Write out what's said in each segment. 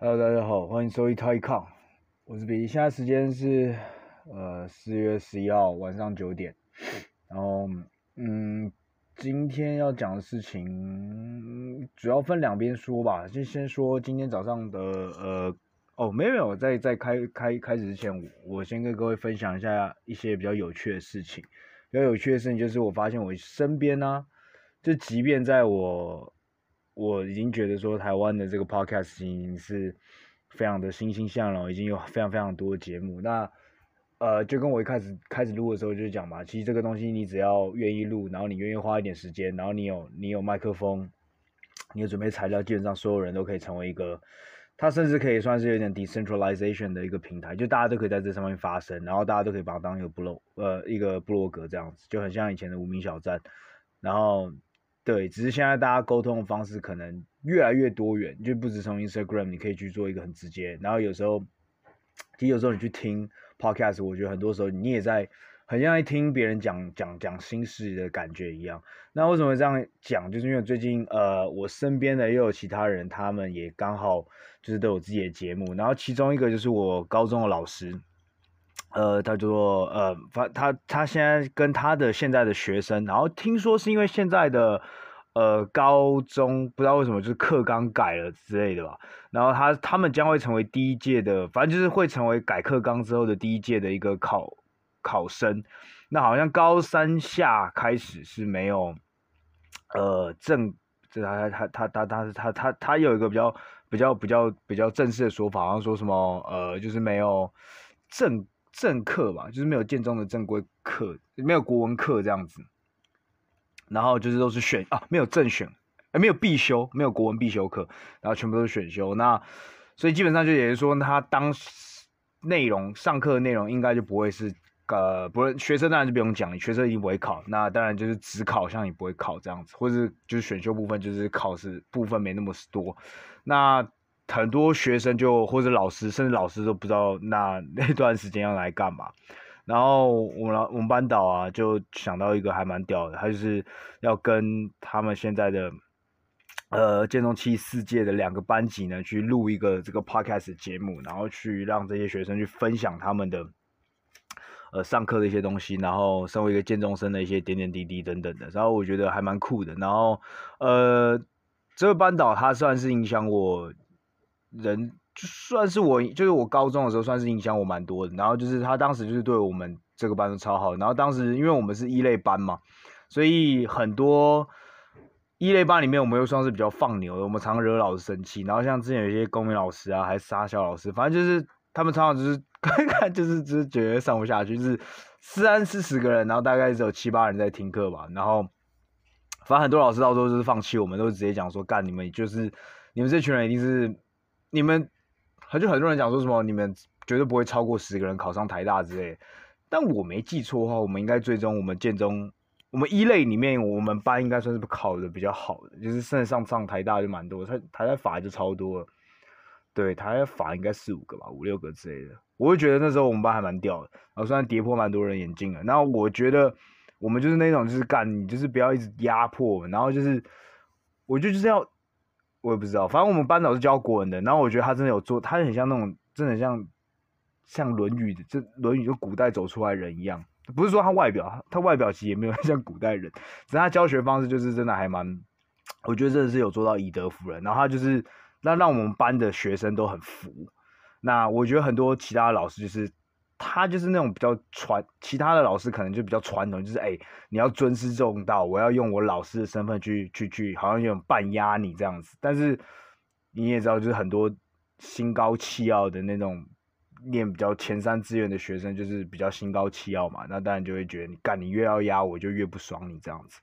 Hello，大家好，欢迎收听 TaiCon，我是比利，现在时间是呃四月十一号晚上九点，然后嗯，今天要讲的事情主要分两边说吧，就先说今天早上的呃哦没有没有，在在开开开始之前，我先跟各位分享一下一些比较有趣的事情，比较有趣的事情就是我发现我身边呢、就即便在我。我已经觉得说台湾的这个 podcast 已经是非常的欣欣向荣，已经有非常非常多的节目。那呃，就跟我一开始开始录的时候就讲嘛，其实这个东西你只要愿意录，然后你愿意花一点时间，然后你有你有麦克风，你有准备材料，基本上所有人都可以成为一个，它甚至可以算是有点 decentralization 的一个平台，就大家都可以在这上面发声，然后大家都可以把它当一个部落呃一个部落格这样子，就很像以前的无名小站，然后。对，只是现在大家沟通的方式可能越来越多元，就不止从 Instagram，你可以去做一个很直接。然后有时候，其实有时候你去听 Podcast，我觉得很多时候你也在很像在听别人讲讲讲心事的感觉一样。那为什么这样讲？就是因为最近呃，我身边的又有其他人，他们也刚好就是都有自己的节目。然后其中一个就是我高中的老师，呃，他就说呃，反他他现在跟他的现在的学生，然后听说是因为现在的。呃，高中不知道为什么就是课纲改了之类的吧，然后他他们将会成为第一届的，反正就是会成为改课纲之后的第一届的一个考考生。那好像高三下开始是没有，呃，正这他他他他他他他他有一个比较比较比较比较正式的说法，好像说什么呃，就是没有正正课吧，就是没有建中的正规课，没有国文课这样子。然后就是都是选啊，没有正选，没有必修，没有国文必修课，然后全部都是选修。那所以基本上就也是说，他当内容上课的内容应该就不会是呃，不是学生当然就不用讲，学生一定不会考。那当然就是只考像你不会考这样子，或者是就是选修部分就是考试部分没那么多。那很多学生就或者老师，甚至老师都不知道那那段时间要来干嘛。然后我们我们班导啊，就想到一个还蛮屌的，他就是要跟他们现在的呃建中七世界的两个班级呢，去录一个这个 podcast 节目，然后去让这些学生去分享他们的呃上课的一些东西，然后身为一个建中生的一些点点滴滴等等的，然后我觉得还蛮酷的。然后呃，这个班导他算是影响我人。就算是我，就是我高中的时候，算是影响我蛮多的。然后就是他当时就是对我们这个班都超好。然后当时因为我们是一类班嘛，所以很多一类班里面，我们又算是比较放牛的。我们常惹老师生气。然后像之前有一些公民老师啊，还是杀小老师，反正就是他们常常就是 看看就是就是觉得上不下去，就是三四十个人，然后大概只有七八人在听课吧。然后反正很多老师到时候就是放弃，我们都直接讲说干你们就是你们这群人一定是你们。他就很多人讲说什么你们绝对不会超过十个人考上台大之类，但我没记错的话，我们应该最终我们建中我们一类里面我们班应该算是考的比较好的，就是甚至上上台大就蛮多，台台大法就超多，对，台大法应该四五个吧，五六个之类的，我会觉得那时候我们班还蛮屌的，然后虽然跌破蛮多人眼镜了，然后我觉得我们就是那种就是干，就是不要一直压迫，然后就是我就就是要。我也不知道，反正我们班导是教国文的，然后我觉得他真的有做，他很像那种，真的像像《论语》的，这《论语》就古代走出来人一样。不是说他外表，他外表其实也没有 像古代人，只是他教学方式就是真的还蛮，我觉得真的是有做到以德服人。然后他就是让让我们班的学生都很服。那我觉得很多其他老师就是。他就是那种比较传，其他的老师可能就比较传统，就是哎、你要尊师重道，我要用我老师的身份去去去，好像有种半压你这样子。但是你也知道，就是很多心高气傲的那种念比较前三志愿的学生，就是比较心高气傲嘛。那当然就会觉得你干，你越要压我，就越不爽你这样子。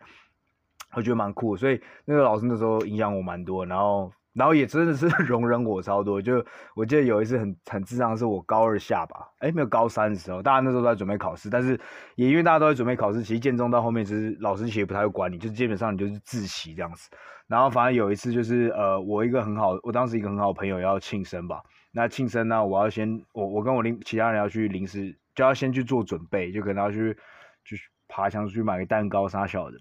我觉得蛮酷，所以那个老师那时候影响我蛮多，然后。然后也真的是 容忍我超多，就我记得有一次很很智障，是我高二下吧，哎，没有高三的时候，大家那时候都在准备考试，但是也因为大家都在准备考试，其实建中到后面其实老师其实不太会管你，就是基本上你就是自习这样子。然后反正有一次就是呃，我一个很好，我当时一个很好的朋友要庆生吧，那庆生呢，我要先我我跟我临其他人要去临时就要先去做准备，就可能要去去爬墙去买个蛋糕啥小的，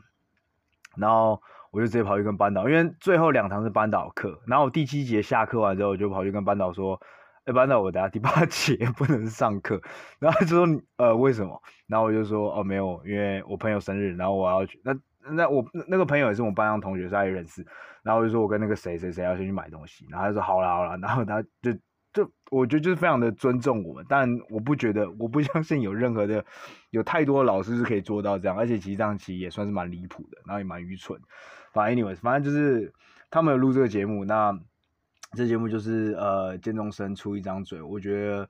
然后。我就直接跑去跟班导，因为最后两堂是班导课，然后我第七节下课完之后，我就跑去跟班导说，哎，班导，我等下第八节 不能上课，然后他就说，呃，为什么？然后我就说，哦，没有，因为我朋友生日，然后我要去，那那我那个朋友也是我们班上同学，所以他也认识，然后我就说我跟那个谁谁谁要先去买东西，然后他说好啦好啦，然后他就。就我觉得就是非常的尊重我们，但我不觉得，我不相信有任何的，有太多的老师是可以做到这样，而且其实这样其实也算是蛮离谱的，然后也蛮愚蠢。反正 anyways，反正就是他们有录这个节目，那这节目就是呃，建中生出一张嘴，我觉得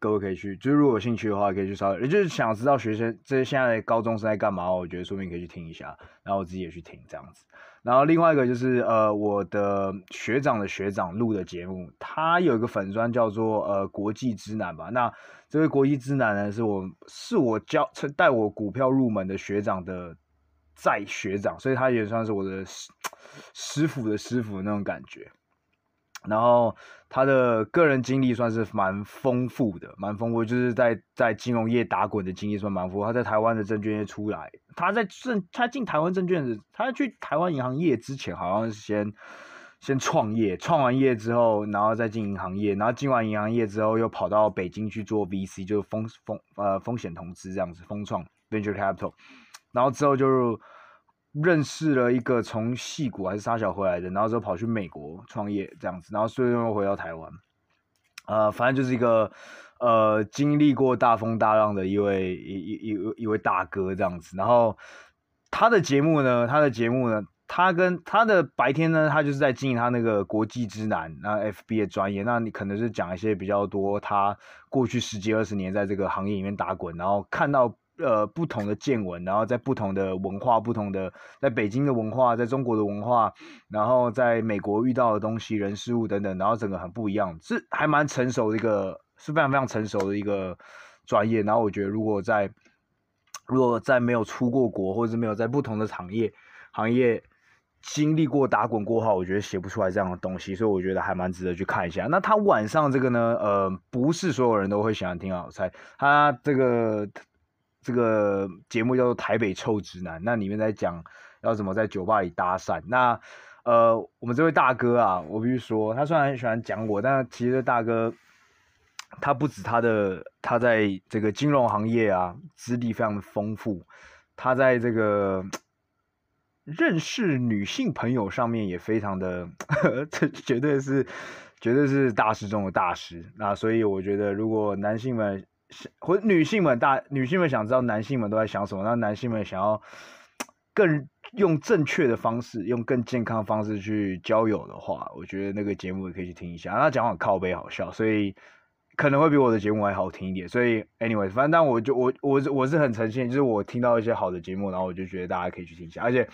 各位可以去，就是如果有兴趣的话，可以去稍微，也就是想知道学生这现在高中生在干嘛，我觉得说不定可以去听一下，然后我自己也去听这样子。然后另外一个就是呃，我的学长的学长录的节目，他有一个粉专叫做呃国际之男吧。那这位国际之男呢，是我是我教带我股票入门的学长的在学长，所以他也算是我的师 傅的师傅那种感觉。然后他的个人经历算是蛮丰富的，蛮丰富，就是在在金融业打滚的经历算蛮丰富。他在台湾的证券业出来，他在证他进台湾证券的，他去台湾银行业之前，好像是先先创业，创完业之后，然后再进银行业，然后进完银行业之后，又跑到北京去做 VC，就是风风呃风险投资这样子，风创 Venture Capital，然后之后就。认识了一个从矽谷还是沙小回来的，然后之后跑去美国创业这样子，然后最后又回到台湾，呃，反正就是一个呃经历过大风大浪的一位一一一一位大哥这样子。然后他的节目呢，他的节目呢，他跟他的白天呢，他就是在经营他那个国际之男，那 FB 的专业，那你可能是讲一些比较多他过去十几二十年在这个行业里面打滚，然后看到。呃，不同的见闻，然后在不同的文化，不同的在北京的文化，在中国的文化，然后在美国遇到的东西、人事物等等，然后整个很不一样，是还蛮成熟的一个，是非常非常成熟的一个专业。然后我觉得，如果在如果在没有出过国，或者是没有在不同的行业行业经历过打滚过后，我觉得写不出来这样的东西，所以我觉得还蛮值得去看一下。那他晚上这个呢，呃，不是所有人都会喜欢听啊，我猜他这个。这个节目叫做《台北臭直男》，那里面在讲要怎么在酒吧里搭讪。那呃，我们这位大哥啊，我必须说，他虽然很喜欢讲我，但其实大哥他不止他的，他在这个金融行业啊，资历非常的丰富。他在这个认识女性朋友上面也非常的，这绝对是绝对是大师中的大师。那所以我觉得，如果男性们，或女性们大女性们想知道男性们都在想什么，那男性们想要更用正确的方式，用更健康的方式去交友的话，我觉得那个节目也可以去听一下。他讲话靠背好笑，所以可能会比我的节目还好听一点。所以，anyway，反正但我就我我是我是很诚信，就是我听到一些好的节目，然后我就觉得大家可以去听一下，而且。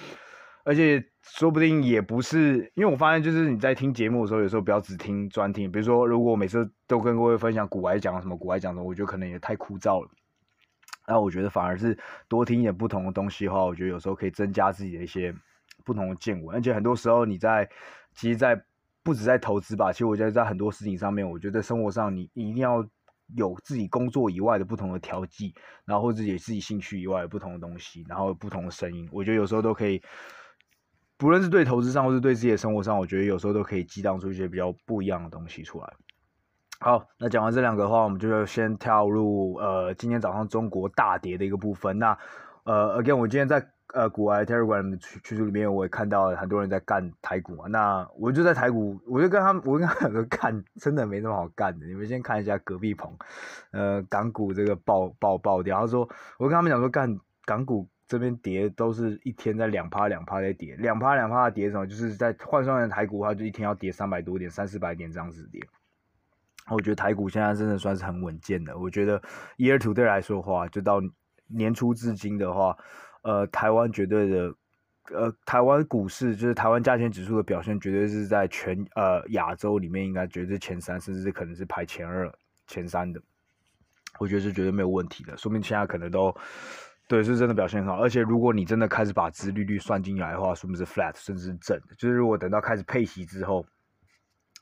而且说不定也不是，因为我发现就是你在听节目的时候，有时候不要只听专听。比如说，如果我每次都跟各位分享股癌讲什么，股癌讲什么，我觉得可能也太枯燥了。那我觉得反而是多听一点不同的东西的话，我觉得有时候可以增加自己的一些不同的见闻。而且很多时候你在，其实，在不止在投资吧，其实我觉得在很多事情上面，我觉得生活上你一定要有自己工作以外的不同的调剂，然后或者也自己兴趣以外的不同的东西，然后不同的声音，我觉得有时候都可以。不论是对投资上，或是对自己的生活上，我觉得有时候都可以激荡出一些比较不一样的东西出来。好，那讲完这两个的话，我们就要先跳入呃今天早上中国大跌的一个部分。那呃，again，我今天在呃股外 Telegram 的群群组里面，我也看到很多人在干台股嘛。那我就在台股，我就跟他们，我跟他们干，真的没那么好干的。你们先看一下隔壁棚，呃，港股这个爆爆爆掉。他说，我跟他们讲说干港股。这边跌都是一天在两趴两趴在跌，两趴两趴的跌什么？就是在换算成台股的话，就一天要跌三百多点、三四百点这样子跌。我觉得台股现在真的算是很稳健的。我觉得 year to date 来说的话，就到年初至今的话，呃，台湾绝对的，呃，台湾股市就是台湾加权指数的表现，绝对是在全呃亚洲里面应该绝对前三，甚至可能是排前二、前三的。我觉得是绝对没有问题的，说明现在可能都。对，是真的表现很好，而且如果你真的开始把殖利率算进来的话，是不是 flat 甚至是正的？就是如果等到开始配息之后，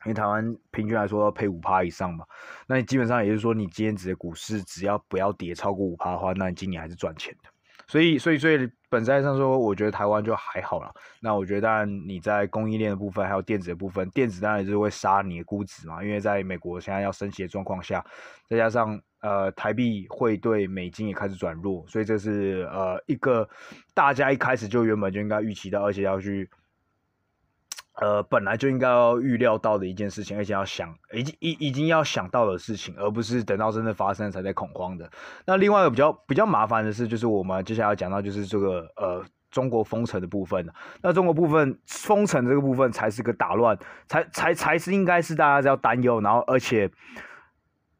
因为台湾平均来说要配五趴以上嘛，那你基本上也就是说，你今天指的股市只要不要跌超过五趴的话，那你今年还是赚钱的。所以所以所以本质上说，我觉得台湾就还好了。那我觉得当然你在供应链的部分，还有电子的部分，电子当然就是会杀你的估值嘛，因为在美国现在要升息的状况下，再加上呃台币会对美金也开始转弱，所以这是呃一个大家一开始就原本就应该预期到，而且要去。呃，本来就应该要预料到的一件事情，而且要想，已经已已经要想到的事情，而不是等到真的发生才在恐慌的。那另外一个比较比较麻烦的是，就是我们接下来要讲到就是这个呃中国封城的部分。那中国部分封城这个部分才是个打乱，才才才是应该是大家要担忧，然后而且。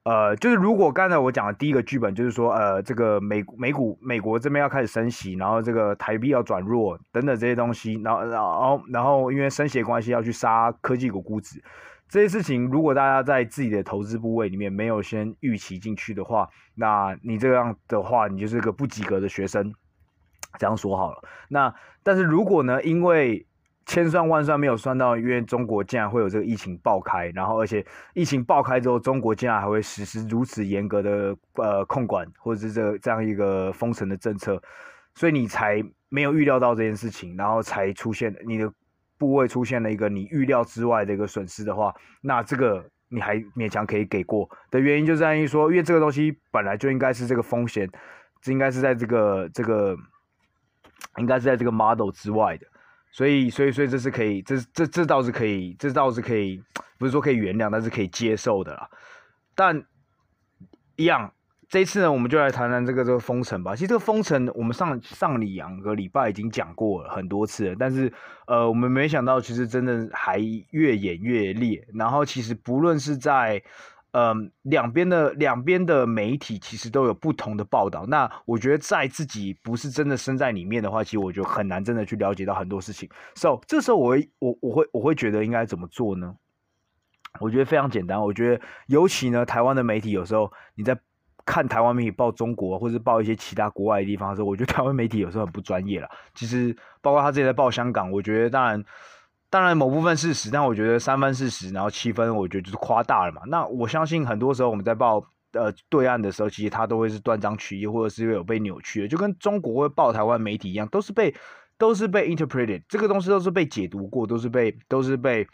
呃，就是如果刚才我讲的第一个剧本，就是说，呃，这个美美股美国这边要开始升息，然后这个台币要转弱等等这些东西，然后然后然后因为升息的关系要去杀科技股估值，这些事情如果大家在自己的投资部位里面没有先预期进去的话，那你这样的话，你就是个不及格的学生，这样说好了。那但是如果呢，因为千算万算没有算到，因为中国竟然会有这个疫情爆开，然后而且疫情爆开之后，中国竟然还会实施如此严格的呃控管，或者是这这样一个封城的政策，所以你才没有预料到这件事情，然后才出现你的部位出现了一个你预料之外的一个损失的话，那这个你还勉强可以给过的原因就在于说，因为这个东西本来就应该是这个风险，这应该是在这个这个应该是在这个 model 之外的。所以，所以，所以这是可以，这这这倒是可以，这倒是可以，不是说可以原谅，但是可以接受的啦。但一样，这次呢，我们就来谈谈这个这个封城吧。其实这个封城，我们上上两个礼拜已经讲过了很多次了，但是呃，我们没想到，其实真的还越演越烈。然后，其实不论是在嗯，两边的两边的媒体其实都有不同的报道。那我觉得在自己不是真的身在里面的话，其实我就很难真的去了解到很多事情。So 这时候我我我会我会觉得应该怎么做呢？我觉得非常简单。我觉得尤其呢，台湾的媒体有时候你在看台湾媒体报中国，或者报一些其他国外的地方的时候，我觉得台湾媒体有时候很不专业了。其实包括他自己在报香港，我觉得当然。当然，某部分事实，但我觉得三分事实，然后七分，我觉得就是夸大了嘛。那我相信很多时候我们在报呃对岸的时候，其实它都会是断章取义，或者是有被扭曲的，就跟中国会报台湾媒体一样，都是被都是被 interpreted，这个东西都是被解读过，都是被都是被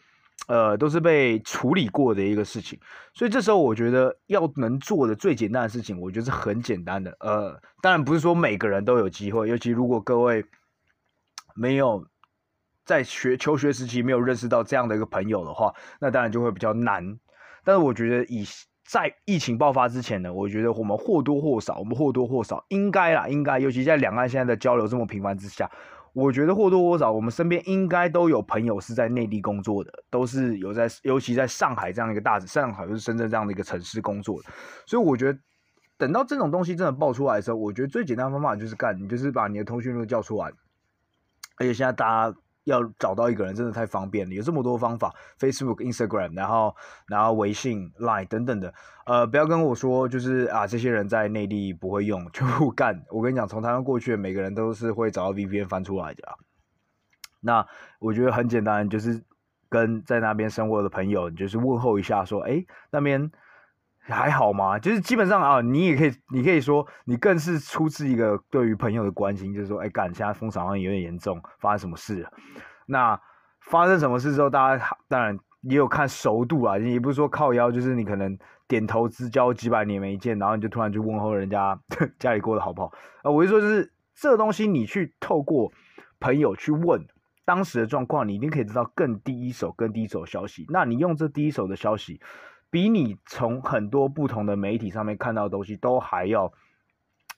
呃都是被处理过的一个事情。所以这时候我觉得要能做的最简单的事情，我觉得是很简单的。呃，当然不是说每个人都有机会，尤其如果各位没有。在学求学时期没有认识到这样的一个朋友的话，那当然就会比较难。但是我觉得以在疫情爆发之前呢，我觉得我们或多或少，我们或多或少应该啦，应该，尤其在两岸现在的交流这么频繁之下，我觉得或多或少我们身边应该都有朋友是在内地工作的，都是有在，尤其在上海这样一个大，上海或是深圳这样的一个城市工作的。所以我觉得等到这种东西真的爆出来的时候，我觉得最简单的方法就是干，你就是把你的通讯录叫出来，而且现在大家。要找到一个人真的太方便了，有这么多方法，Facebook、Instagram，然后然后微信、Line 等等的，呃，不要跟我说就是啊，这些人在内地不会用就不干。我跟你讲，从台湾过去每个人都是会找到 VPN 翻出来的。那我觉得很简单，就是跟在那边生活的朋友，就是问候一下，说，哎，那边。还好吗？就是基本上啊，你也可以，你可以说，你更是出自一个对于朋友的关心，就是说，哎，干，现在封城好像有点严重，发生什么事了？那发生什么事之后，大家当然也有看熟度啊，也不是说靠腰，就是你可能点头之交几百年没见，然后你就突然去问候人家 家里过得好不好？啊，我就说，就是这东西，你去透过朋友去问当时的状况，你一定可以知道更第一手、更第一手消息。那你用这第一手的消息。比你从很多不同的媒体上面看到的东西都还要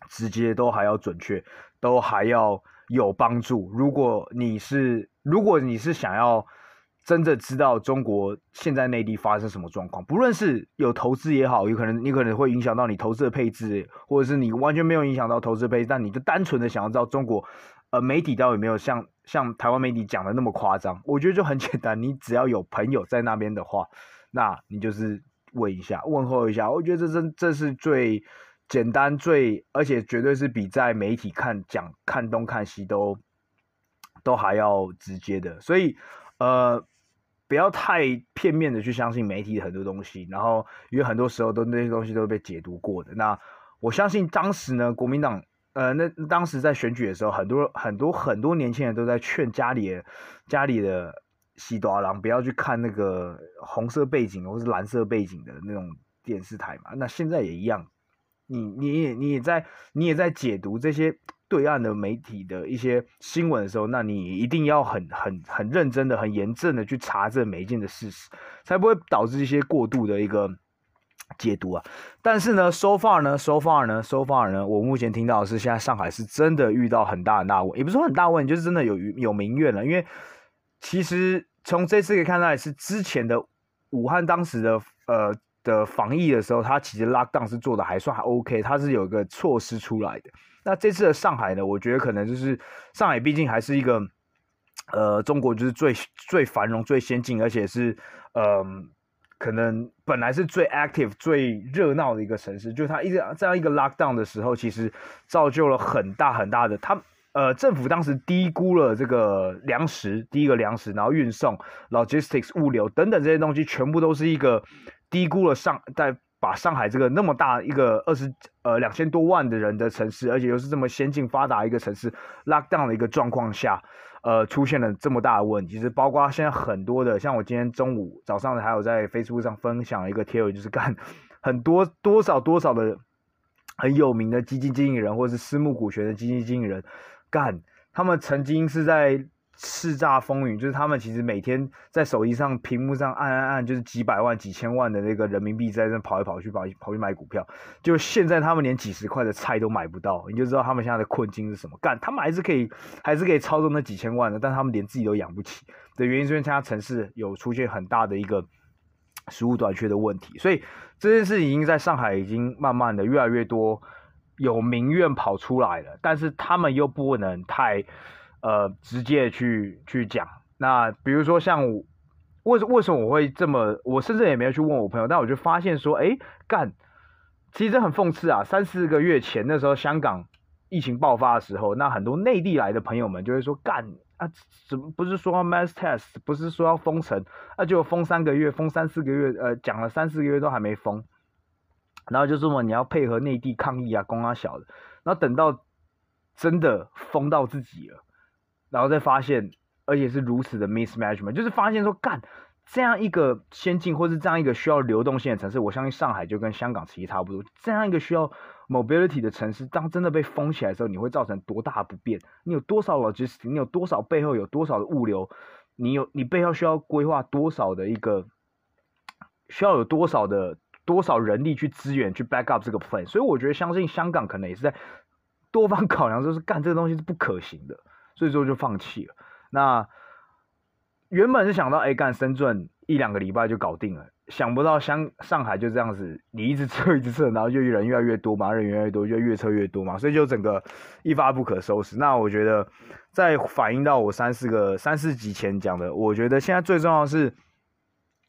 直接，都还要准确，都还要有帮助。如果你是，如果你是想要真的知道中国现在内地发生什么状况，不论是有投资也好，有可能你可能会影响到你投资的配置，或者是你完全没有影响到投资的配置，但你就单纯的想要知道中国呃媒体到底有没有像像台湾媒体讲的那么夸张，我觉得就很简单，你只要有朋友在那边的话。那你就是问一下，问候一下，我觉得这真这是最简单、最而且绝对是比在媒体看讲看东看西都都还要直接的。所以，呃，不要太片面的去相信媒体很多东西，然后因为很多时候都那些东西都被解读过的。那我相信当时呢，国民党呃，那当时在选举的时候，很多很多很多年轻人都在劝家里家里的西多郎不要去看那个红色背景或是蓝色背景的那种电视台嘛。那现在也一样，你你也你也在你也在解读这些对岸的媒体的一些新闻的时候，那你一定要很很很认真的、很严正的去查证每一件的事实，才不会导致一些过度的一个。解读啊，但是呢，so far 呢，so far 呢，so far 呢，我目前听到的是，现在上海是真的遇到很大很大问，也不是说很大问，就是真的有有民怨了。因为其实从这次可以看到，是之前的武汉当时的呃的防疫的时候，它其实 lockdown 是做的还算还 OK，它是有一个措施出来的。那这次的上海呢，我觉得可能就是上海毕竟还是一个呃中国就是最最繁荣、最先进，而且是嗯。呃可能本来是最 active、最热闹的一个城市，就是它一直这样一个 lockdown 的时候，其实造就了很大很大的。它呃，政府当时低估了这个粮食，第一个粮食，然后运送、logistics 物流等等这些东西，全部都是一个低估了上，在把上海这个那么大一个二十呃两千多万的人的城市，而且又是这么先进发达一个城市 lockdown 的一个状况下。呃，出现了这么大的问题，其实包括现在很多的，像我今天中午、早上还有在 Facebook 上分享一个贴文，就是干很多多少多少的很有名的基金经理人，或者是私募股权的基金经理人，干他们曾经是在。叱咤风云，就是他们其实每天在手机上屏幕上按按按，就是几百万、几千万的那个人民币在那跑来跑去，跑跑去买股票。就现在他们连几十块的菜都买不到，你就知道他们现在的困境是什么。干，他们还是可以，还是可以操纵那几千万的，但他们连自己都养不起的原因，是因为其他城市有出现很大的一个食物短缺的问题。所以这件事已经在上海已经慢慢的越来越多有民怨跑出来了，但是他们又不能太。呃，直接去去讲。那比如说像我，为为什么我会这么？我甚至也没有去问我朋友，但我就发现说，哎，干，其实很讽刺啊。三四个月前那时候，香港疫情爆发的时候，那很多内地来的朋友们就会说，干啊，怎么不是说要 mass test，不是说要封城，那、就封三个月，封三四个月，呃，讲了三四个月都还没封，然后就说嘛，你要配合内地抗疫啊，公啊小的，然后等到真的封到自己了。然后再发现，而且是如此的 mismanagement，就是发现说，干这样一个先进或是这样一个需要流动性的城市，我相信上海就跟香港其实差不多。这样一个需要 mobility 的城市，当真的被封起来的时候，你会造成多大的不便？你有多少 logistics？你有多少背后有多少的物流？你有你背后需要规划多少的一个需要有多少的多少人力去支援去 back up 这个 plan？所以我觉得，相信香港可能也是在多方考量，就是干这个东西是不可行的。所以说就放弃了。那原本是想到，哎，干深圳一两个礼拜就搞定了，想不到香上海就这样子，你一直撤 一直撤，然后就人越来越多嘛，人越来越多，就越撤越多嘛，所以就整个一发不可收拾。那我觉得，在反映到我三四个三四集前讲的，我觉得现在最重要是，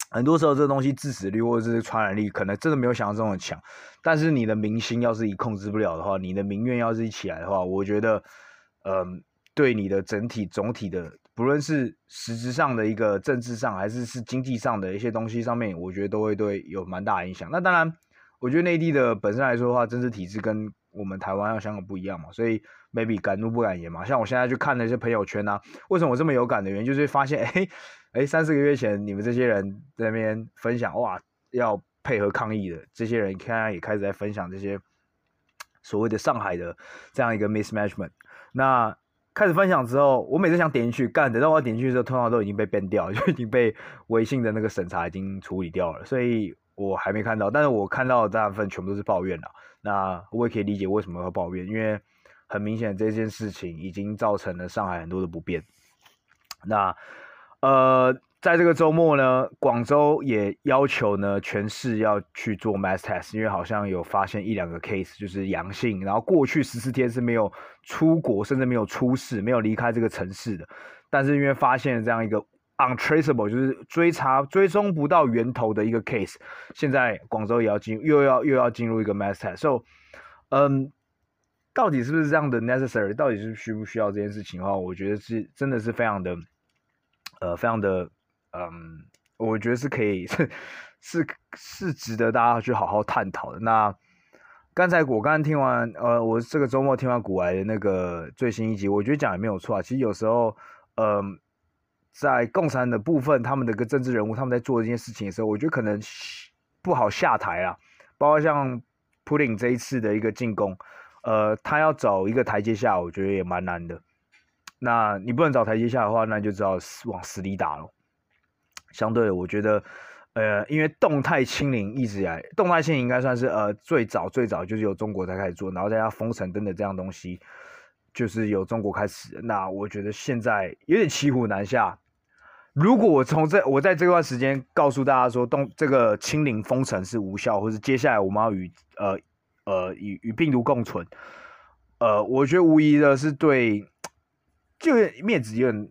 很多时候这个东西致死率或者是传染力可能真的没有想象中的强，但是你的民心要是一控制不了的话，你的民怨要是一起来的话，我觉得，嗯。对你的整体总体的，不论是实质上的一个政治上，还是是经济上的一些东西上面，我觉得都会对有蛮大影响。那当然，我觉得内地的本身来说的话，政治体制跟我们台湾要香港不一样嘛，所以 maybe 敢怒不敢言嘛。像我现在去看那些朋友圈啊，为什么我这么有感的原因，就是发现，哎哎，三四个月前你们这些人在那边分享，哇，要配合抗疫的这些人，现在也开始在分享这些所谓的上海的这样一个 mismanagement，那。开始分享之后，我每次想点进去干，等到我点进去的时候，通常都已经被 ban 掉，就已经被微信的那个审查已经处理掉了，所以我还没看到。但是我看到的大部分全部都是抱怨了。那我也可以理解为什么要抱怨，因为很明显这件事情已经造成了上海很多的不便。那呃。在这个周末呢，广州也要求呢全市要去做 mass test，因为好像有发现一两个 case 就是阳性，然后过去十四天是没有出国，甚至没有出事，没有离开这个城市的。但是因为发现这样一个 untraceable，就是追查追踪不到源头的一个 case，现在广州也要进又要又要进入一个 mass test。So，嗯，到底是不是这样的 necessary？到底是需不需要这件事情的话，我觉得是真的是非常的，呃，非常的。嗯，我觉得是可以，是是是值得大家去好好探讨的。那刚才我刚刚听完，呃，我这个周末听完股癌的那个最新一集，我觉得讲也没有错啊。其实有时候，呃，在共产的部分，他们的个政治人物他们在做这件事情的时候，我觉得可能不好下台啊。包括像普丁这一次的一个进攻，呃，他要找一个台阶下，我觉得也蛮难的。那你不能找台阶下的话，那就只好往死里打了。相对的，我觉得。呃，因为动态清零一直以来，动态清零应该算是呃最早最早就是由中国才开始做，然后再加封城等等这样东西，就是由中国开始。那我觉得现在有点骑虎难下。如果我从这我在这段时间告诉大家说，动这个清零封城是无效，或是接下来我们要与呃呃与与病毒共存，呃，我觉得无疑的是对，就面子有点。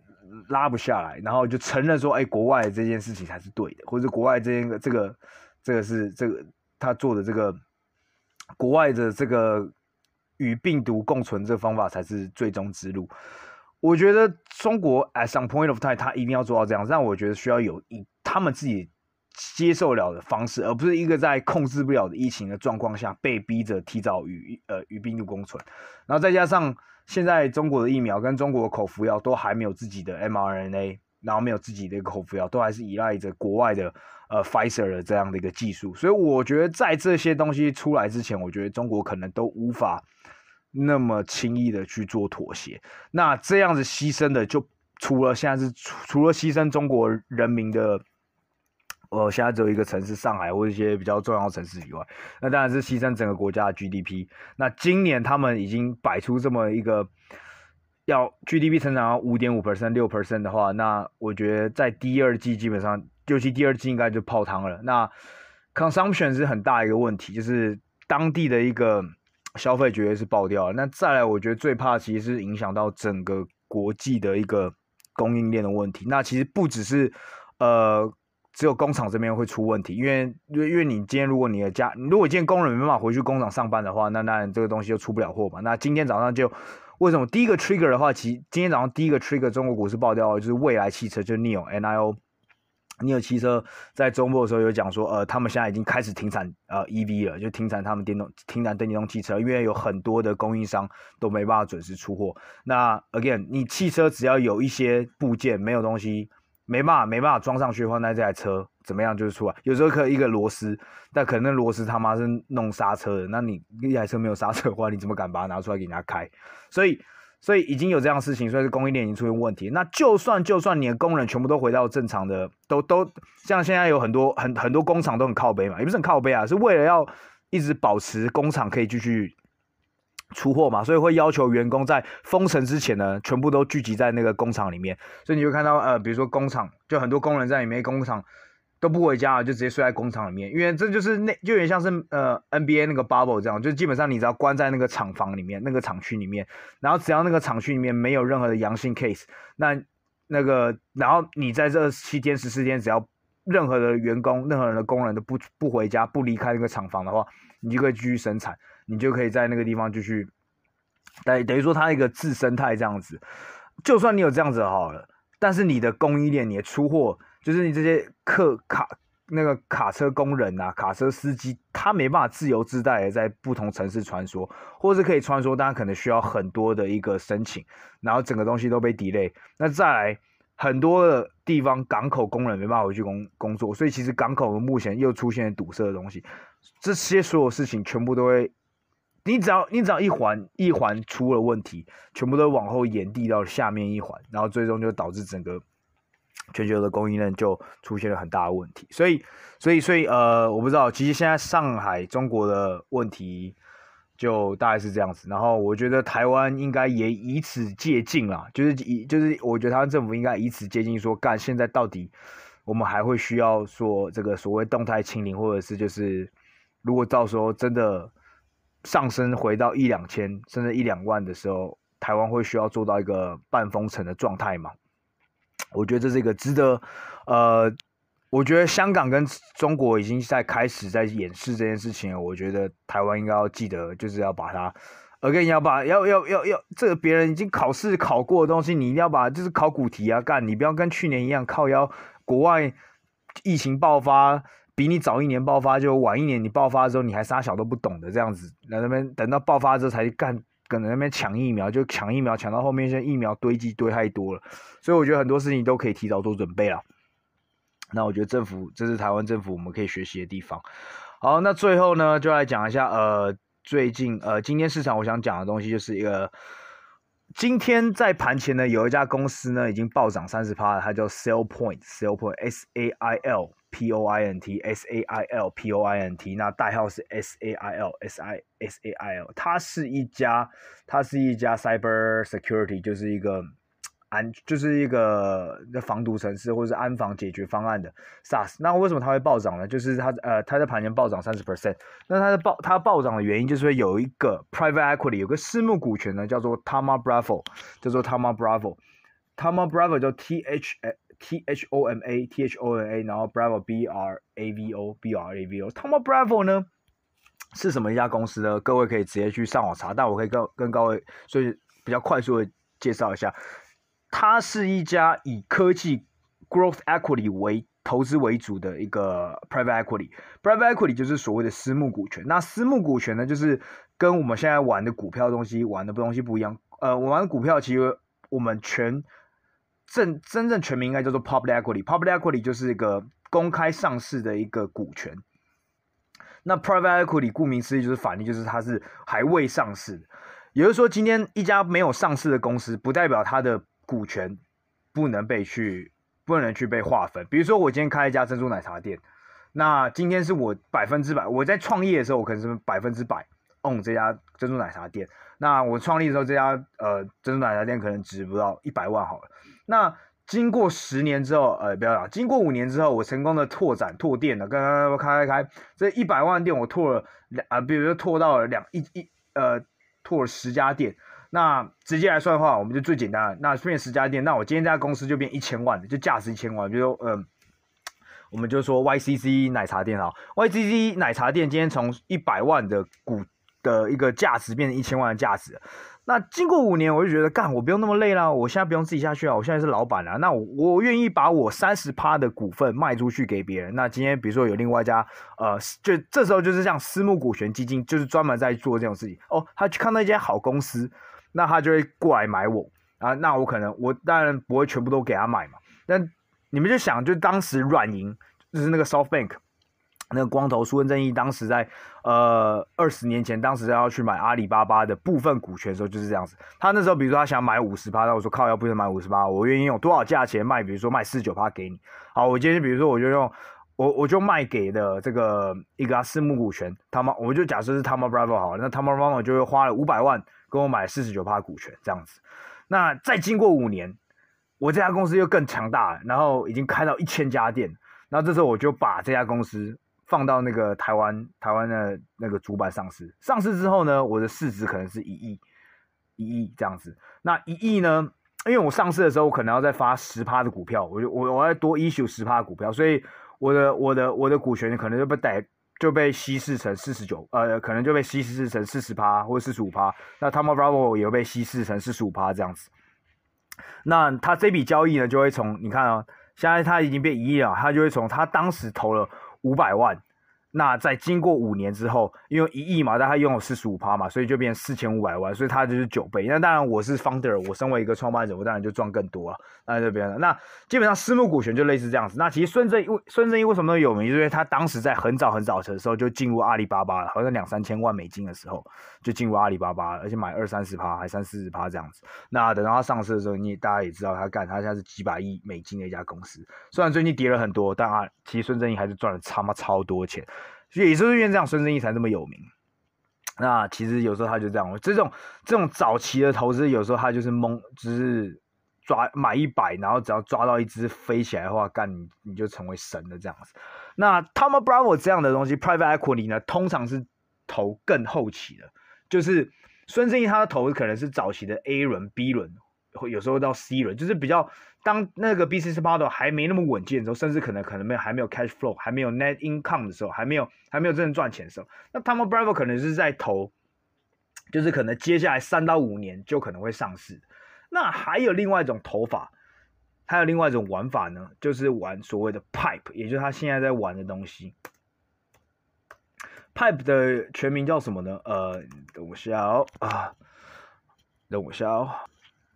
拉不下来，然后就承认说，哎，国外这件事情才是对的，或者国外这件这个这个是这个他做的这个国外的这个与病毒共存这方法才是最终之路。我觉得中国 at some point of time 他一定要做到这样，让我觉得需要有一他们自己接受了的方式，而不是一个在控制不了的疫情的状况下被逼着提早与呃与病毒共存，然后再加上。现在中国的疫苗跟中国的口服药都还没有自己的 mRNA，然后没有自己的一个口服药，都还是依赖着国外的呃 Pfizer 的这样的一个技术。所以我觉得在这些东西出来之前，我觉得中国可能都无法那么轻易的去做妥协。那这样子牺牲的，就除了现在是除除了牺牲中国人民的。我现在只有一个城市上海或一些比较重要城市以外，那当然是牺牲整个国家的 GDP。那今年他们已经摆出这么一个要 GDP 成长到五点五 percent、六 percent 的话，那我觉得在第二季基本上，尤其第二季应该就泡汤了。那 consumption 是很大一个问题，就是当地的一个消费绝对是爆掉了。那再来，我觉得最怕其实是影响到整个国际的一个供应链的问题。那其实不只是呃。只有工厂这边会出问题，因为因为因为你今天如果你的家，如果今天工人没办法回去工厂上班的话，那那这个东西就出不了货嘛。那今天早上就为什么第一个 trigger 的话，其今天早上第一个 trigger 中国股市爆掉就是蔚来汽车，就是 NIO NIO NIO 汽车在周末的时候有讲说，呃，他们现在已经开始停产呃 EV 了，就停产他们电动停产电动汽车，因为有很多的供应商都没办法准时出货。那 again，你汽车只要有一些部件没有东西。没办法，没办法装上去的话，那这台车怎么样就是出来。有时候可以一个螺丝，但可能那螺丝他妈是弄刹车的。那你一台车没有刹车的话，你怎么敢把它拿出来给人家开？所以，所以已经有这样的事情，所以是供应链已经出现问题。那就算就算你的工人全部都回到正常的，都都像现在有很多很很多工厂都很靠北嘛，也不是很靠北啊，是为了要一直保持工厂可以继续。出货嘛，所以会要求员工在封城之前呢，全部都聚集在那个工厂里面。所以你会看到，呃，比如说工厂，就很多工人在里面，工厂都不回家了，就直接睡在工厂里面，因为这就是那就有点像是呃 NBA 那个 bubble 这样，就基本上你只要关在那个厂房里面，那个厂区里面，然后只要那个厂区里面没有任何的阳性 case，那那个然后你在这七天十四天，只要任何的员工、任何人的工人都不不回家、不离开那个厂房的话，你就可以继续生产。你就可以在那个地方继续，等等于说它一个自生态这样子。就算你有这样子好了，但是你的供应链，你的出货，就是你这些客卡那个卡车工人啊，卡车司机，他没办法自由自在的在不同城市穿梭，或是可以穿梭，但可能需要很多的一个申请，然后整个东西都被 delay。那再来很多的地方港口工人没办法回去工工作，所以其实港口目前又出现堵塞的东西，这些所有事情全部都会。你只要你只要一环一环出了问题，全部都往后延递到下面一环，然后最终就导致整个全球的供应链就出现了很大的问题。所以，所以，所以，呃，我不知道，其实现在上海中国的问题就大概是这样子。然后，我觉得台湾应该也以此借镜啦，就是以就是我觉得台湾政府应该以此借镜，说干现在到底我们还会需要说这个所谓动态清零，或者是就是如果到时候真的。上升回到一两千甚至一两万的时候，台湾会需要做到一个半封城的状态吗？我觉得这是一个值得，呃，我觉得香港跟中国已经在开始在演示这件事情了。我觉得台湾应该要记得，就是要把它，again 要把要要要要这个别人已经考试考过的东西，你一定要把就是考古题啊干，你不要跟去年一样靠腰，国外疫情爆发。比你早一年爆发，就晚一年你爆发的时候，你还啥小都不懂的这样子，那那边等到爆发之后才干，跟那边抢疫苗，就抢疫苗抢到后面，现在疫苗堆积堆太多了，所以我觉得很多事情都可以提早做准备了。那我觉得政府，这是台湾政府我们可以学习的地方。好，那最后呢，就来讲一下，呃，最近呃，今天市场我想讲的东西就是一个，今天在盘前呢，有一家公司呢已经暴涨三十趴了，它叫 Sail Point，Sail Point，S A I L P O I N T，S A I L P O I N T，那代号是 S A I L，S I S A I L，它是一家，它是一家 Cyber Security，就是一个。安就是一个防毒程式或者是安防解决方案的 SaaS，那为什么它会暴涨呢？就是它呃它在盘前暴涨三十 percent，那它的暴它暴涨的原因就是有一个 private equity 有个私募股权呢叫做 Tama Bravo，叫做 Tama Bravo，Thoma Bravo 叫 T H T H O M A T H O N A，然后 Bravo B R A V O B R A V O，Thoma Bravo 呢是什么一家公司呢？各位可以直接去上网查，但我可以跟跟各位所以比较快速的介绍一下。它是一家以科技 growth equity 为投资为主的一个 private equity。private equity 就是所谓的私募股权。那私募股权呢，就是跟我们现在玩的股票东西玩的东西不一样。呃，我玩股票其实我们全正真正全名应该叫做 public equity。public equity 就是一个公开上市的一个股权。那 private equity 顾名思义就是反义，就是它是还未上市。也就是说，今天一家没有上市的公司，不代表它的股权不能被去，不能去被划分。比如说，我今天开一家珍珠奶茶店，那今天是我百分之百。我在创业的时候，我可能是百分之百 own 这家珍珠奶茶店。那我创立的时候，这家呃珍珠奶茶店可能值不到一百万好了。那经过十年之后，呃，不要讲，经过五年之后，我成功的拓展拓店了，刚刚开开开，这一百万店我拓了两啊，比如说拓到了两一一呃，拓了十家店。那直接来算的话，我们就最简单了。那变十家店，那我今天这家公司就变一千万的，就价值一千万。比如说，嗯、呃，我们就说 YCC 奶茶店啊，YCC 奶茶店今天从一百万的股的一个价值变成一千万的价值。那经过五年，我就觉得干，我不用那么累了。我现在不用自己下去啊，我现在是老板了。那我我愿意把我三十趴的股份卖出去给别人。那今天比如说有另外一家，呃，就这时候就是像私募股权基金，就是专门在做这种事情。哦，他去看到一家好公司。那他就会过来买我啊，那我可能我当然不会全部都给他买嘛。但你们就想，就当时软银就是那个 SoftBank，那个光头苏文正义，当时在呃二十年前，当时要去买阿里巴巴的部分股权的时候就是这样子。他那时候比如说他想买五十趴，那我说靠，要不能买五十趴，我愿意用多少价钱卖？比如说卖四十九趴给你。好，我今天比如说我就用我我就卖给的这个一个私募股权，他们我就假设是 Thoma Bravo 好了，那 Thoma Bravo 就会花了五百万。跟我买四十九趴股权这样子，那再经过五年，我这家公司又更强大了，然后已经开到一千家店，然后这时候我就把这家公司放到那个台湾台湾的那个主板上市，上市之后呢，我的市值可能是一亿一亿这样子，那一亿呢，因为我上市的时候我可能要再发十趴的股票，我就我我要多 issue 十趴股票，所以我的我的我的股权可能就被逮。就被稀释成四十九，呃，可能就被稀释成四十趴或者四十五趴。那 Thoma Bravo 也会被稀释成四十五趴这样子。那他这笔交易呢，就会从你看啊、哦，现在他已经变一亿了，他就会从他当时投了五百万。那在经过五年之后，因为一亿嘛，但他拥有四十五趴嘛，所以就变四千五百万，所以他就是九倍。那当然我是 founder，我身为一个创办者，我当然就赚更多了。那这边，那基本上私募股权就类似这样子。那其实孙正义，孙正义为什么有名？就是因为他当时在很早很早的时候就进入阿里巴巴了，好像两三千万美金的时候就进入阿里巴巴了，而且买二三十趴，还三四十趴这样子。那等到他上市的时候，你大家也知道他干，他现在是几百亿美金的一家公司。虽然最近跌了很多，但啊，其实孙正义还是赚了他妈超多钱。所以也就是因为这样，孙正义才这么有名。那其实有时候他就这样，这种这种早期的投资，有时候他就是蒙，只是抓买一百，然后只要抓到一只飞起来的话，干你你就成为神的这样子。那 Tom Bravo 这样的东西，Private Equity 呢，通常是投更后期的，就是孙正义他的投可能是早期的 A 轮、B 轮。有时候到 C 轮，就是比较当那个 business model 还没那么稳健的时候，甚至可能可能没有还没有 cash flow，还没有 net income 的时候，还没有还没有真正赚钱的时候，那 Thoma Bravo 可能是在投，就是可能接下来三到五年就可能会上市。那还有另外一种投法，还有另外一种玩法呢，就是玩所谓的 Pipe，也就是他现在在玩的东西。Pipe 的全名叫什么呢？呃，等我下哦，啊，等我下哦。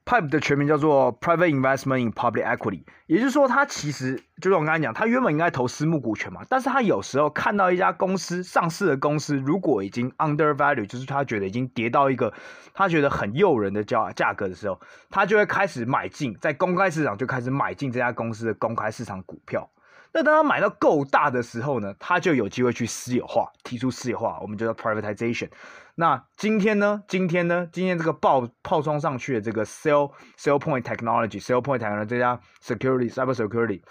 Pipe 的全名叫做 Private Investment in Public Equity，也就是说，他其实就是我刚才讲，他原本应该投私募股权嘛，但是他有时候看到一家公司上市的公司，如果已经 undervalue，就是他觉得已经跌到一个他觉得很诱人的价价格的时候，他就会开始买进，在公开市场就开始买进这家公司的公开市场股票。那当他买到够大的时候呢，他就有机会去私有化，提出私有化，我们就叫 privatization。那今天呢？今天呢？今天这个爆炮冲上去的这个 Sell SailPoint Technology，SailPoint Technology 这家 security cyber security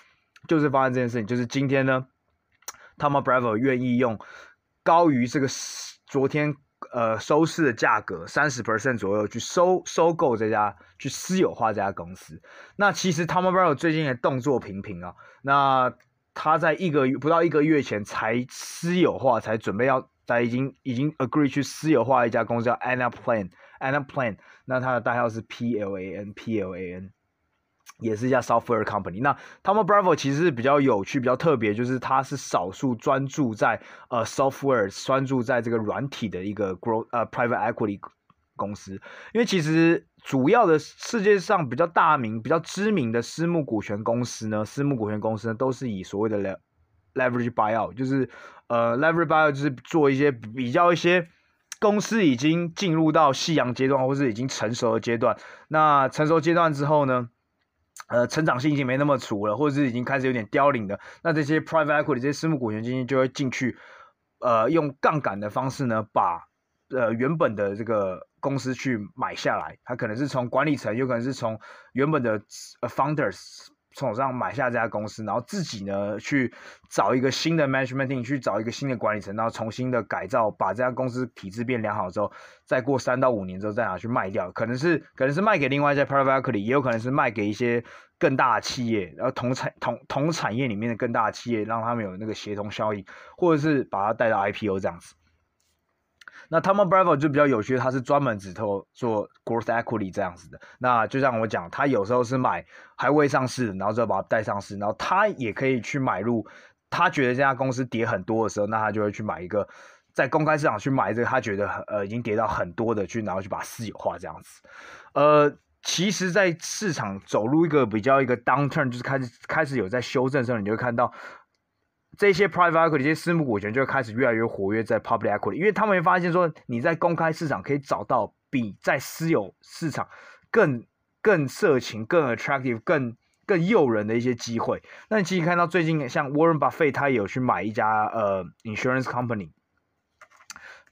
就是发生这件事情，就是今天呢，Thoma Bravo 愿意用高于这个昨天呃收市的价格三十 percent 左右去收收购这家，去私有化这家公司。那其实 Thoma Bravo 最近的动作频频啊，那。他在一个不到一个月前才私有化，才准备要在已经已经 agree 去私有化一家公司叫 Anaplan，Anaplan，那它的代号是 P L A N，P L A N，也是一家 software company。那 Tom Bravo 其实是比较有趣、比较特别，就是它是少数专注在呃 software，专注在这个软体的一个 grow 呃 private equity 公司，因为其实。主要的世界上比较大名、比较知名的私募股权公司呢，私募股权公司呢，都是以所谓的 leverage buyout，就是呃 leverage buyout 就是做一些比较一些公司已经进入到夕阳阶段，或是已经成熟的阶段。那成熟阶段之后呢，呃，成长性已经没那么足了，或者是已经开始有点凋零的，那这些 private equity 这些私募股权基金就会进去，呃，用杠杆的方式呢，把呃原本的这个。公司去买下来，它可能是从管理层，有可能是从原本的 founders 手上买下这家公司，然后自己呢去找一个新的 management team，去找一个新的管理层，然后重新的改造，把这家公司体制变良好之后，再过三到五年之后再拿去卖掉，可能是可能是卖给另外一家 private equity，也有可能是卖给一些更大的企业，然后同产同同产业里面的更大的企业，让他们有那个协同效应，或者是把它带到 IPO 这样子。那 Tom Bravo 就比较有趣，他是专门只投做 growth equity 这样子的。那就像我讲，他有时候是买还未上市，然后就把它带上市，然后他也可以去买入。他觉得这家公司跌很多的时候，那他就会去买一个在公开市场去买这个他觉得呃已经跌到很多的去，然后去把它私有化这样子。呃，其实，在市场走入一个比较一个 downturn，就是开始开始有在修正的时候，你就会看到。这些 private equity 这些私募股权就会开始越来越活跃在 public equity，因为他们会发现说，你在公开市场可以找到比在私有市场更更色情、更 attractive、更更诱人的一些机会。那你其实看到最近像 Warren Buffett 他也有去买一家呃 insurance company，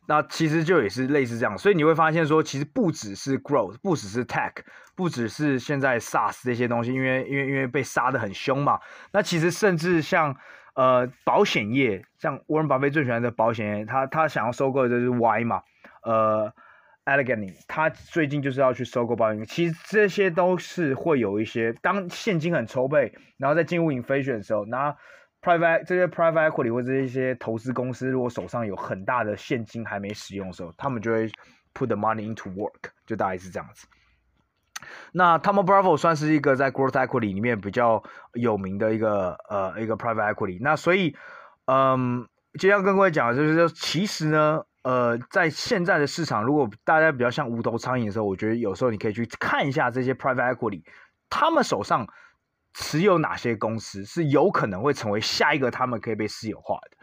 那其实就也是类似这样，所以你会发现说，其实不只是 growth，不只是 tech，不只是现在 SaaS 这些东西，因为因为因为被杀得很凶嘛，那其实甚至像。呃，保险业像沃伦·巴菲最喜欢的保险业，他他想要收购的就是 Y 嘛，呃，Allegany，他最近就是要去收购保险业。其实这些都是会有一些，当现金很筹备，然后在进入 inflation 的时候，那 private 这些 private equity 或者一些投资公司，如果手上有很大的现金还没使用的时候，他们就会 put the money into work，就大概是这样子。那 Thoma Bravo 算是一个在 growth equity 里面比较有名的一个呃一个 private equity。那所以，嗯，就像跟各位讲就是说，其实呢，呃，在现在的市场，如果大家比较像无头苍蝇的时候，我觉得有时候你可以去看一下这些 private equity，他们手上持有哪些公司是有可能会成为下一个他们可以被私有化的。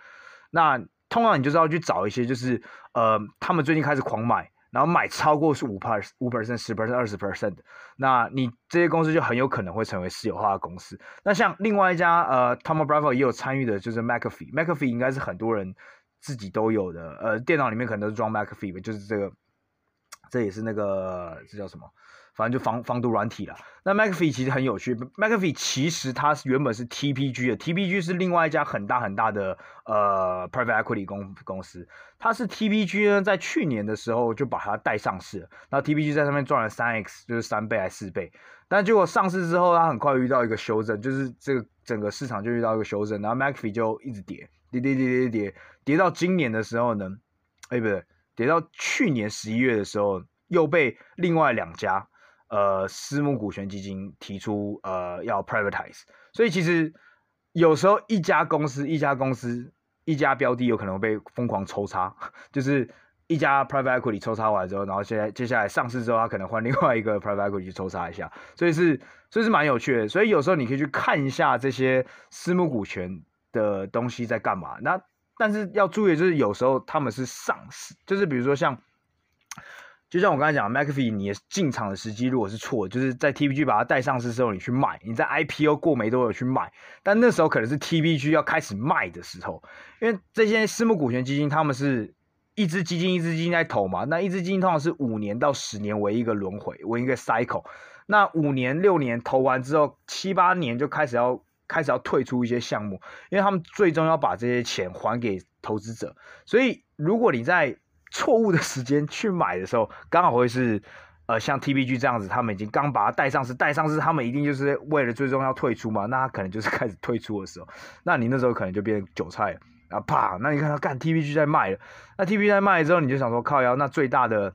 那通常你就是要去找一些，就是呃，他们最近开始狂买。然后买超过是五 per、五 percent、十 percent、二十 percent 的，那你这些公司就很有可能会成为私有化的公司。那像另外一家呃，Tom Bravo 也有参与的，就是 McAfee。McAfee 应该是很多人自己都有的，呃，电脑里面可能都是装 McAfee，就是这个，这也是那个这叫什么？反正就防防毒软体了。那 McAfee 其实很有趣，McAfee 其实它是原本是 TPG 的，TPG 是另外一家很大很大的呃 private equity 公公司。它是 TPG 呢，在去年的时候就把它带上市了，然后 TPG 在上面赚了三 x，就是三倍还四倍。但结果上市之后，它很快遇到一个修正，就是这个整个市场就遇到一个修正，然后 McAfee 就一直跌，跌跌跌跌跌，跌到今年的时候呢，哎不对，跌到去年十一月的时候又被另外两家。呃私募股权基金提出呃要 privatize，所以其实有时候一家公司一家公司一家标的有可能会被疯狂抽插，就是。一家 private equity 抽查完之后，然后现在接下来上市之后，他可能换另外一个 private equity 去抽查一下，所以是所以是蛮有趣的。所以有时候你可以去看一下这些私募股权的东西在干嘛。那但是要注意，就是有时候他们是上市，就是比如说像，就像我刚才讲，McAfee 你进场的时机如果是错，就是在 TPG 把它带上市之后你去卖，你在 IPO 过没多久去卖，但那时候可能是 TPG 要开始卖的时候，因为这些私募股权基金他们是。一只基金一只基金在投嘛，那一只基金通常是五年到十年为一个轮回，为一个 cycle。那五年六年投完之后，七八年就开始要开始要退出一些项目，因为他们最终要把这些钱还给投资者。所以如果你在错误的时间去买的时候，刚好会是呃像 TPG 这样子，他们已经刚把它带上市，带上市他们一定就是为了最终要退出嘛，那他可能就是开始退出的时候，那你那时候可能就变韭菜了。啊啪！那你看他干 TPG 在卖了，那 TPG 在卖了之后，你就想说靠腰，那最大的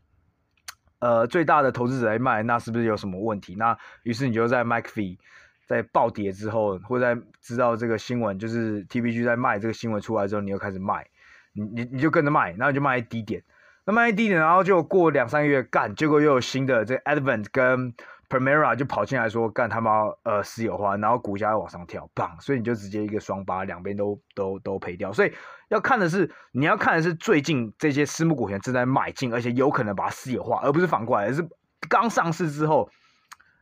呃最大的投资者在卖，那是不是有什么问题？那于是你就在 McAfee 在暴跌之后，或在知道这个新闻，就是 TPG 在卖这个新闻出来之后，你又开始卖，你你你就跟着卖，然后你就卖低点，那卖低点，然后就过两三个月干，结果又有新的这 Advent 跟 Premera 就跑进来说干他妈呃私有化，然后股价又往上跳，棒，所以你就直接一个双八，两边都都都赔掉。所以要看的是，你要看的是最近这些私募股权正在买进，而且有可能把它私有化，而不是反过来，而是刚上市之后，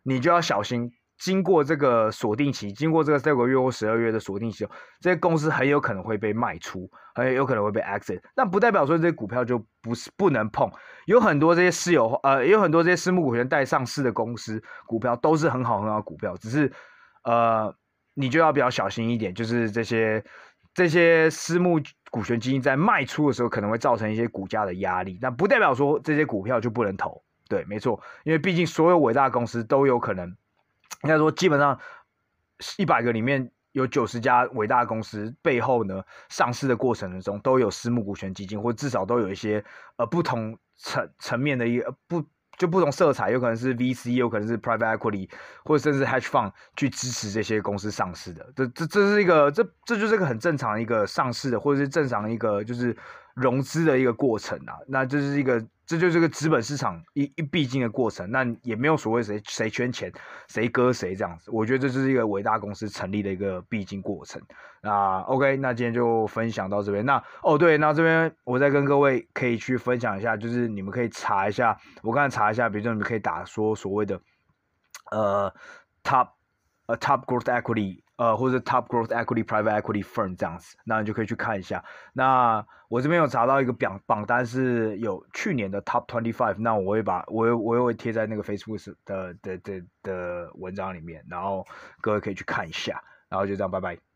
你就要小心。经过这个锁定期，经过这个六个月或十二月的锁定期，这些公司很有可能会被卖出，很有可能会被 exit。但不代表说这些股票就不是不能碰。有很多这些私有呃，有很多这些私募股权带上市的公司股票都是很好很好的股票，只是呃，你就要比较小心一点，就是这些这些私募股权基金在卖出的时候可能会造成一些股价的压力，但不代表说这些股票就不能投。对，没错，因为毕竟所有伟大的公司都有可能。应该说，基本上一百个里面有九十家伟大公司背后呢，上市的过程中都有私募股权基金，或至少都有一些呃不同层层面的一个不就不同色彩，有可能是 VC，有可能是 Private Equity，或者甚至 Hedge Fund 去支持这些公司上市的。这这这是一个这这就是一个很正常的一个上市的，或者是正常的一个就是融资的一个过程啊。那这是一个。这就是个资本市场一一必经的过程，那也没有所谓谁谁圈钱，谁割谁这样子。我觉得这就是一个伟大公司成立的一个必经过程。那 OK，那今天就分享到这边。那哦对，那这边我再跟各位可以去分享一下，就是你们可以查一下，我刚才查一下，比如说你们可以打说所谓的呃 top 呃 top growth equity。呃，或者 Top Growth Equity Private Equity Firm 这样子，那你就可以去看一下。那我这边有查到一个榜榜单，是有去年的 Top Twenty Five，那我会把我我又会贴在那个 Facebook 的的的的文章里面，然后各位可以去看一下。然后就这样，拜拜。